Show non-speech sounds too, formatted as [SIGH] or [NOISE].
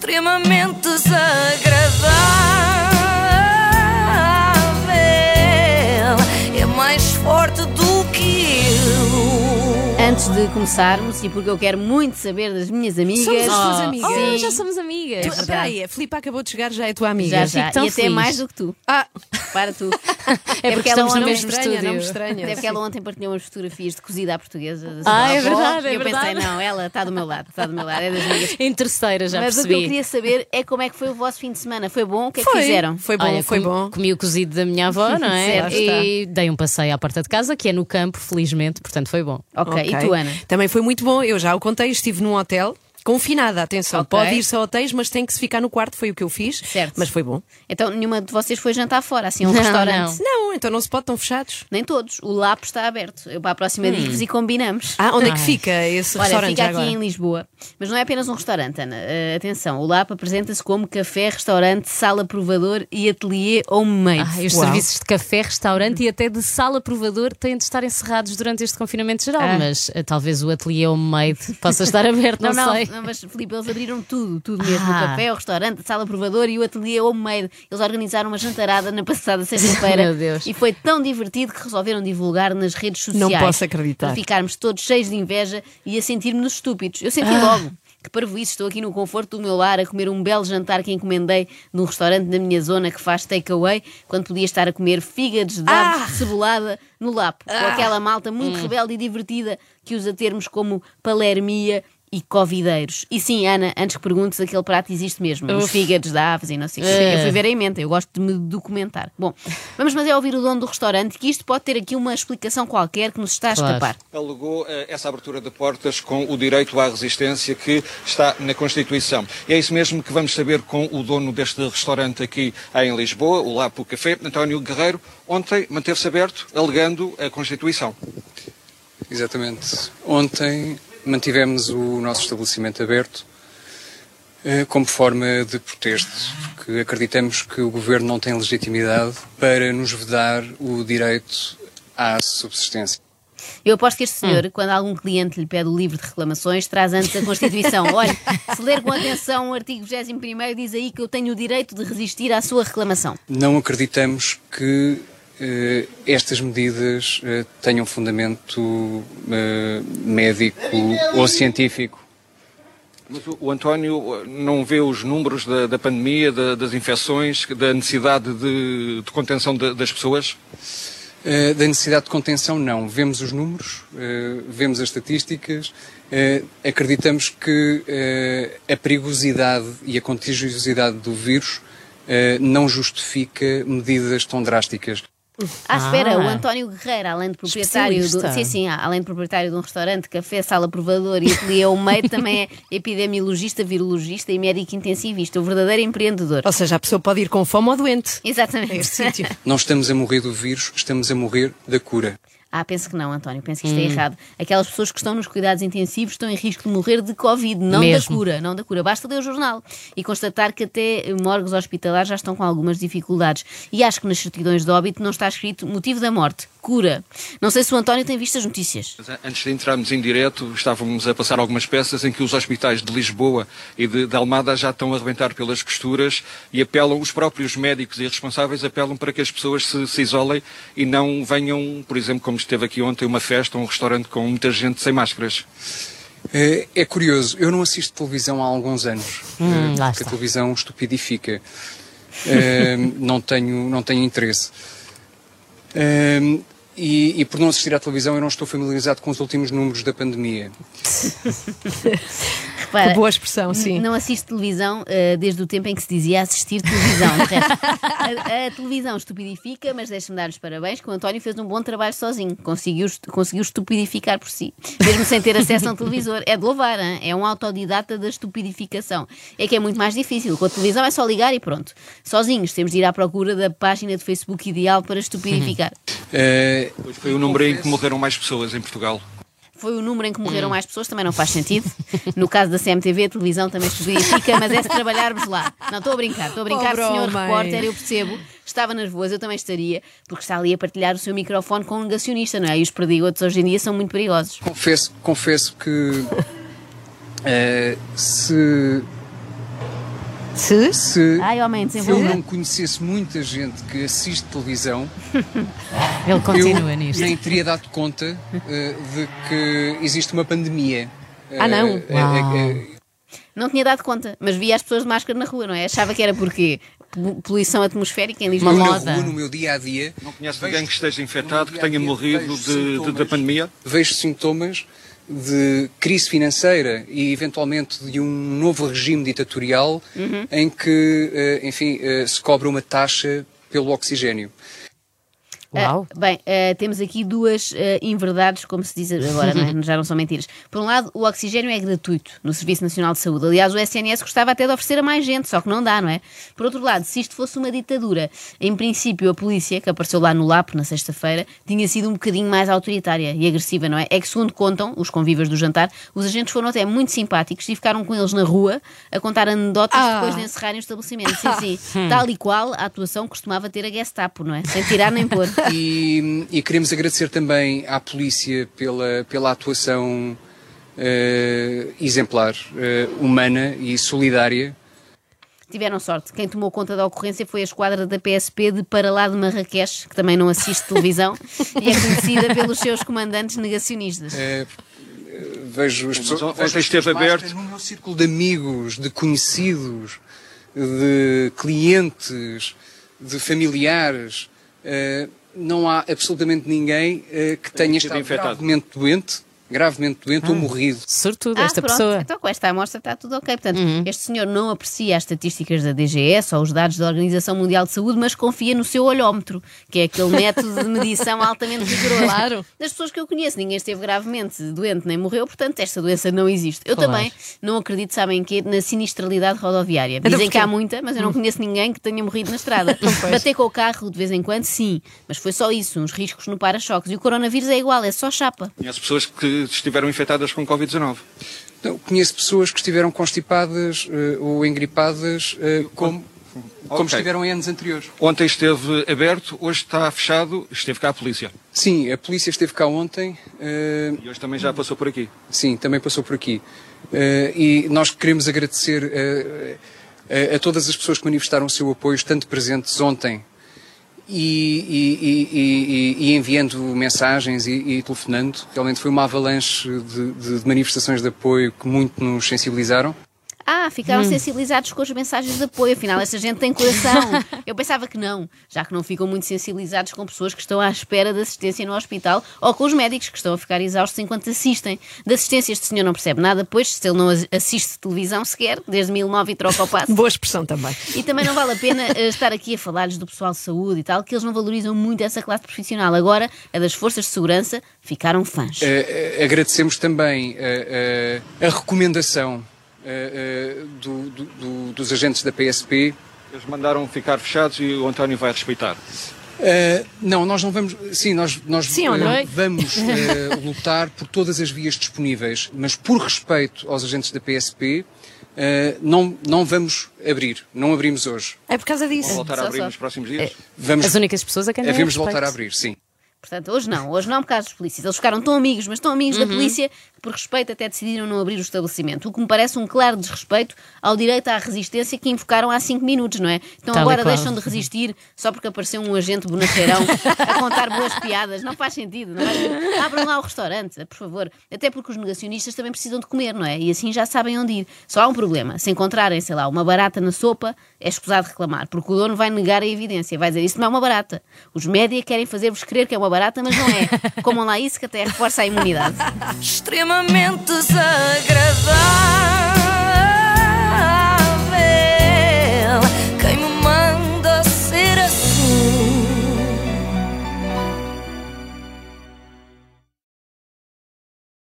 extremamente desagradável. Antes de começarmos, e porque eu quero muito saber das minhas amigas. Somos as tuas Oh, amigas. Sim, Ah, já somos amigas. É Tu- verdade. Espera aí, a Filipe acabou de chegar, já é tua amiga. já, já. E até feliz. mais do que tu. Ah, Para tu. [LAUGHS] é porque estamos no ela estúdio. estranha, Não me estranha. Até porque ela ontem partilhou umas fotografias de cozida à portuguesa. da Ah, sua é verdade, é e eu pensei, verdade. não, ela está do meu lado, está do meu lado, é das minhas. Em terceira, já Mas o que percebi. eu queria saber é como é que foi o vosso fim de semana. Foi bom? O que é que Foi. fizeram? Foi bom, Olha, foi comi, bom. Comi o cozido da minha avó, [LAUGHS] não é? Certo. e dei um passeio à porta de casa, que é no campo, felizmente, portanto foi bom. Ok, e tu, Ana? Também foi muito bom. Eu já o contei, estive num hotel. Confinada, atenção, Ok. pode ir-se a hotéis, mas tem que se ficar no quarto, foi o que eu fiz. Certo. Mas foi bom. Então nenhuma de vocês foi jantar fora, assim, a um Não, restaurante? Não, então não se pode, estão fechados. Nem todos. O Lapo está aberto. Eu para a próxima digo-vos e combinamos. Ah, onde é que Ai. fica esse Olha, restaurante fica aqui agora? em Lisboa. Mas não é apenas um restaurante, Ana. Uh, atenção, o LAP apresenta-se como café, restaurante, sala provador e ateliê homemade. Ah, os Uau. serviços de café, restaurante e até de sala provador têm de estar encerrados durante este confinamento geral, Ah. mas eh, talvez o ateliê homemade possa estar aberto, não, Não, não, sei. não, mas Filipe, eles abriram tudo, tudo mesmo. Ah. O café, o restaurante, a sala provador e o ateliê homemade. Eles organizaram uma jantarada na passada [LAUGHS] sexta-feira. Meu Deus. E foi tão divertido que resolveram divulgar nas redes sociais. Não posso acreditar. Para ficarmos todos cheios de inveja e a sentir-nos estúpidos. Eu senti Ah. logo. Que parvoíce, estou aqui no conforto do meu lar a comer um belo jantar que encomendei num restaurante da minha zona que faz takeaway, quando podia estar a comer fígados de aves Ah! cebolada no lapo, com aquela malta muito Hum. rebelde e divertida que usa termos como palermia e covideiros. E sim, Ana, antes que perguntes, aquele prato existe mesmo. Os Uf. fígados de aves e não sei o quê. É. Eu fui ver a emenda, eu gosto de me documentar. Bom, vamos mas é ouvir o dono do restaurante, que isto pode ter aqui uma explicação qualquer que nos está a Claro. escapar. alegou eh, essa abertura de portas com o direito à resistência que está na Constituição. E é isso mesmo que vamos saber com o dono deste restaurante aqui em Lisboa, o Lapo Café, António Guerreiro. Ontem manteve-se aberto, alegando a Constituição. Exatamente. Ontem mantivemos o nosso estabelecimento aberto eh, como forma de protesto, porque acreditamos que o governo não tem legitimidade para nos vedar o direito à subsistência. Eu aposto que este senhor, Hum. quando algum cliente lhe pede o livro de reclamações, traz antes a Constituição. [LAUGHS] Olha, se ler com atenção o artigo 21 diz aí que eu tenho o direito de resistir à sua reclamação. Não acreditamos que estas medidas eh, tenham fundamento eh, médico ou científico. Mas o- António eh, não vê os números da, da pandemia, da- das infecções, da necessidade de, de contenção de- das pessoas? Uh, da necessidade de contenção, não. Vemos os números, uh, vemos as estatísticas, uh, acreditamos que a perigosidade e a contagiosidade do vírus não justifica medidas tão drásticas. Ah, espera, Ah. o António Guerreiro, além de proprietário do, sim, sim, além de proprietário de um restaurante, café, sala provador e ateliê ao meio, também é [LAUGHS] epidemiologista, virologista e médico intensivista, o verdadeiro empreendedor. Ou seja, a pessoa pode ir com fome ou doente. Exatamente. sítio. Não estamos a morrer do vírus, estamos a morrer da cura. Ah, penso que não, António, penso que isto é errado. Aquelas pessoas que estão nos cuidados intensivos estão em risco de morrer de Covid, não Mesmo. da cura, não da cura. Basta ler o jornal e constatar que até morgues hospitalares já estão com algumas dificuldades. E acho que nas certidões de óbito não está escrito motivo da morte, cura. Não sei se o António tem visto as notícias. Eh, Antes de entrarmos em direto, estávamos a passar algumas peças em que os hospitais de Lisboa e de, de Almada já estão a arrebentar pelas costuras e apelam, os próprios médicos e responsáveis apelam para que as pessoas se, se isolem e não venham, por exemplo, como esteve aqui ontem, uma festa, um restaurante com muita gente sem máscaras. Uh, É curioso, eu não assisto televisão há alguns anos, Hum, lá porque a televisão estupidifica. Uh, [LAUGHS] não, tenho, não tenho interesse. Uh, e, e por não assistir à televisão, eu não estou familiarizado com os últimos números da pandemia. [LAUGHS] Repara, Que boa expressão, sim. Não assisto televisão eh, desde o tempo em que se dizia assistir televisão. [LAUGHS] A, a televisão estupidifica, mas deixe-me dar os parabéns que o António fez um bom trabalho sozinho. Conseguiu, conseguiu estupidificar por si, mesmo sem ter acesso a um televisor. É de louvar, hein? é um autodidata da estupidificação. É que é muito mais difícil. Com a televisão é só ligar e pronto. Sozinhos temos de ir à procura da página de Facebook ideal para estupidificar. Uh, Pois foi o número em que morreram mais pessoas em Portugal. Foi o número em que morreram mais pessoas, também não faz sentido. No caso da CMTV, a televisão também estupidifica, mas é se trabalharmos lá. Não, estou a brincar, estou a brincar, Pobre senhor homem. repórter, eu percebo. Estava nervoso, eu também estaria, porque está ali a partilhar o seu microfone com um negacionista, não é? E os perdigotos hoje em dia são muito perigosos. confesso, confesso que uh, se Se? Se Ai, homem, eu desenvolva. não conhecesse muita gente que assiste televisão, [LAUGHS] Ele continua eu nisto. nem teria dado conta eh, de que existe uma pandemia. Ah, não? Uau. eh, Não tinha dado conta, mas via as pessoas de máscara na rua, não é? Achava que era porque Polu- poluição atmosférica em Lisboa. eu na moda. rua, no meu dia a dia, Não conhece vejo- ninguém que esteja infectado, que tenha morrido de- de- da pandemia? Vejo sintomas de crise financeira e eventualmente de um novo regime ditatorial Uhum. em que, eh, enfim, se cobra uma taxa pelo oxigênio. Uau. Ah, bem, ah, temos aqui duas ah, inverdades, como se diz agora, não é? [LAUGHS] já não são mentiras. Por um lado, o oxigênio é gratuito no Serviço Nacional de Saúde. Aliás, o SNS gostava até de oferecer a mais gente, só que não dá, não é? Por outro lado, se isto fosse uma ditadura, em princípio a polícia, que apareceu lá no Lapo na sexta-feira, tinha sido um bocadinho mais autoritária e agressiva, não é? É que, segundo contam os convivas do jantar, os agentes foram até muito simpáticos e ficaram com eles na rua a contar anedotas Ah. depois de encerrarem o estabelecimento. Sim, sim. [LAUGHS] Tal e qual a atuação costumava ter a Gestapo, não é? Sem tirar nem pôr. [LAUGHS] E, e queremos agradecer também à polícia pela, pela atuação eh, exemplar, eh, humana e solidária. Tiveram sorte. Quem tomou conta da ocorrência foi a esquadra da PSP de para lá de Marrakech, que também não assiste televisão [LAUGHS] e é conhecida pelos seus comandantes negacionistas. Eh, vejo as pessoas, ontem vejo esteve aberto. no meu círculo de amigos, de conhecidos, de clientes, de familiares. Não há absolutamente ninguém eh, que tenha estado infectado. gravemente doente, gravemente doente ou morrido. Sortudo Ah, esta pronto. pessoa. Então, com esta amostra está tudo ok. Portanto, este senhor não aprecia as estatísticas da DGS ou os dados da Organização Mundial de Saúde, mas confia no seu olhómetro, que é aquele método de medição [LAUGHS] altamente rigoroso. Claro. Das pessoas que eu conheço, ninguém esteve gravemente doente nem morreu, portanto, esta doença não existe. Eu Claro. também não acredito, sabem que na sinistralidade rodoviária. Então Dizem que há muita, mas eu não conheço ninguém que tenha morrido na estrada. [LAUGHS] Bater com o carro de vez em quando, sim, mas foi só isso, uns riscos no para-choques. E o coronavírus é igual, é só chapa. Conhece pessoas que estiveram infectadas com Covid-19. Não, conheço pessoas que estiveram constipadas eh, ou engripadas eh, como, como estiveram em anos anteriores. Ontem esteve aberto, hoje está fechado, esteve cá a polícia. Sim, a polícia esteve cá ontem. eh, E hoje também já passou por aqui. Sim, também passou por aqui. E nós queremos agradecer a, a todas as pessoas que manifestaram o seu apoio, estando presentes ontem e, e- e- e- enviando mensagens e, telefonando. Realmente foi uma avalanche de- de manifestações de apoio que muito nos sensibilizaram. Ah, ficaram sensibilizados com as mensagens de apoio. Afinal, esta gente tem coração. [LAUGHS] Eu pensava que não, já que não ficam muito sensibilizados com pessoas que estão à espera de assistência no hospital ou com os médicos que estão a ficar exaustos enquanto assistem. De assistência, este senhor não percebe nada, pois se ele não as- assiste televisão sequer, desde 2009 e troca o passo. [LAUGHS] Boa expressão também. E também não vale a pena eh, estar aqui a falar-lhes do pessoal de saúde e tal, que eles não valorizam muito essa classe profissional. Agora, a das forças de segurança ficaram fãs. Eh, eh, agradecemos também eh, a recomendação eh, eh, do- do- do- dos agentes da PSP Eles mandaram ficar fechados e o António vai respeitar. Uh, não, nós não vamos. Sim, nós, nós Sim uh, vamos uh, lutar por todas as vias disponíveis, mas por respeito aos agentes da PSP, uh, não, não vamos abrir. Não abrimos hoje. É por causa Vão disso. voltar Só, a abrir só. nos próximos dias. Vamos, As únicas pessoas a quem havemos de respeito. voltar a abrir, sim. Portanto, hoje não, hoje não por causa dos polícias. Eles ficaram tão amigos, mas tão amigos da polícia por respeito, até decidiram não abrir o estabelecimento. O que me parece um claro desrespeito ao direito à resistência que invocaram há cinco minutos, não é? Então Tal agora deixam de resistir só porque apareceu um agente bonacheirão a contar boas piadas. Não faz sentido, não é? Abram lá o restaurante, por favor. Até porque os negacionistas também precisam de comer, não é? E assim já sabem onde ir. Só há um problema. Se encontrarem, sei lá, uma barata na sopa, é escusado reclamar, porque o dono vai negar a evidência. Vai dizer, isso não é uma barata. Os média querem fazer-vos crer que é uma barata, mas não é. Comam lá isso que até reforça a imunidade extremamente desagradável.